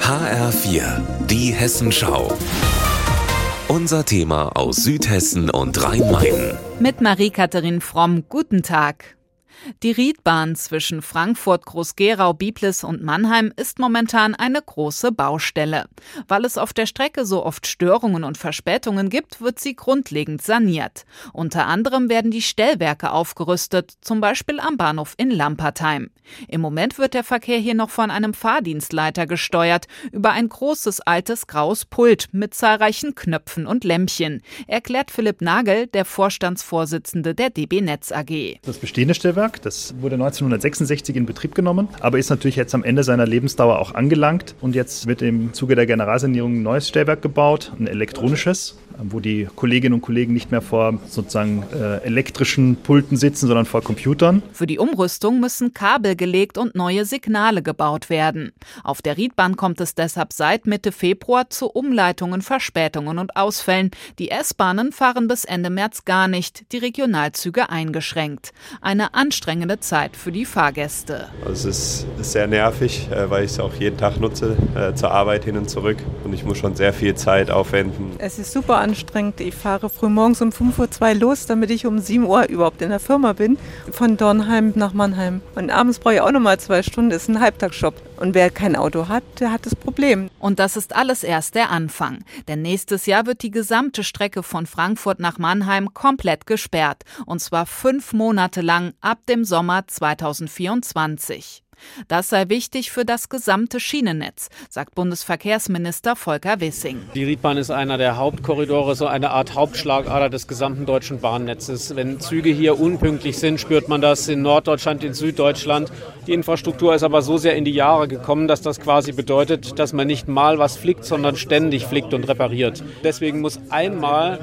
HR4, die Hessenschau. Unser Thema aus Südhessen und Rhein-Main. Mit Marie-Katharin Fromm, guten Tag. Die Riedbahn zwischen Frankfurt, Groß-Gerau, Biblis und Mannheim ist momentan eine große Baustelle. Weil es auf der Strecke so oft Störungen und Verspätungen gibt, wird sie grundlegend saniert. Unter anderem werden die Stellwerke aufgerüstet, zum Beispiel am Bahnhof in Lampertheim. Im Moment wird der Verkehr hier noch von einem Fahrdienstleiter gesteuert, über ein großes altes graues Pult mit zahlreichen Knöpfen und Lämpchen, erklärt Philipp Nagel, der Vorstandsvorsitzende der DB Netz AG. Das bestehende Stellwerk das wurde 1966 in Betrieb genommen, aber ist natürlich jetzt am Ende seiner Lebensdauer auch angelangt. Und jetzt wird im Zuge der Generalsanierung ein neues Stellwerk gebaut, ein elektronisches wo die Kolleginnen und Kollegen nicht mehr vor sozusagen äh, elektrischen Pulten sitzen, sondern vor Computern. Für die Umrüstung müssen Kabel gelegt und neue Signale gebaut werden. Auf der Riedbahn kommt es deshalb seit Mitte Februar zu Umleitungen, Verspätungen und Ausfällen. Die S-Bahnen fahren bis Ende März gar nicht, die Regionalzüge eingeschränkt. Eine anstrengende Zeit für die Fahrgäste. Also es ist sehr nervig, äh, weil ich es auch jeden Tag nutze, äh, zur Arbeit hin und zurück. Und ich muss schon sehr viel Zeit aufwenden. Es ist super anstrengend. Ich fahre früh morgens um 5.02 Uhr los, damit ich um 7 Uhr überhaupt in der Firma bin. Von Dornheim nach Mannheim. Und abends brauche ich auch nochmal zwei Stunden. Das ist ein Halbtagsjob. Und wer kein Auto hat, der hat das Problem. Und das ist alles erst der Anfang. Denn nächstes Jahr wird die gesamte Strecke von Frankfurt nach Mannheim komplett gesperrt. Und zwar fünf Monate lang ab dem Sommer 2024. Das sei wichtig für das gesamte Schienennetz, sagt Bundesverkehrsminister Volker Wissing. Die Riedbahn ist einer der Hauptkorridore, so eine Art Hauptschlagader des gesamten deutschen Bahnnetzes. Wenn Züge hier unpünktlich sind, spürt man das in Norddeutschland, in Süddeutschland. Die Infrastruktur ist aber so sehr in die Jahre gekommen, dass das quasi bedeutet, dass man nicht mal was flickt, sondern ständig flickt und repariert. Deswegen muss einmal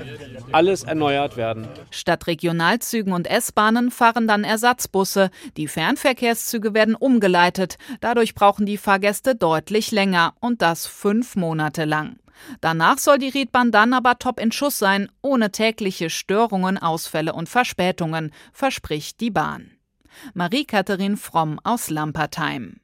alles erneuert werden. Statt Regionalzügen und S-Bahnen fahren dann Ersatzbusse. Die Fernverkehrszüge werden umgeleitet. Dadurch brauchen die Fahrgäste deutlich länger und das fünf Monate lang. Danach soll die Riedbahn dann aber top in Schuss sein, ohne tägliche Störungen, Ausfälle und Verspätungen, verspricht die Bahn. Marie-Katharin Fromm aus Lampertheim.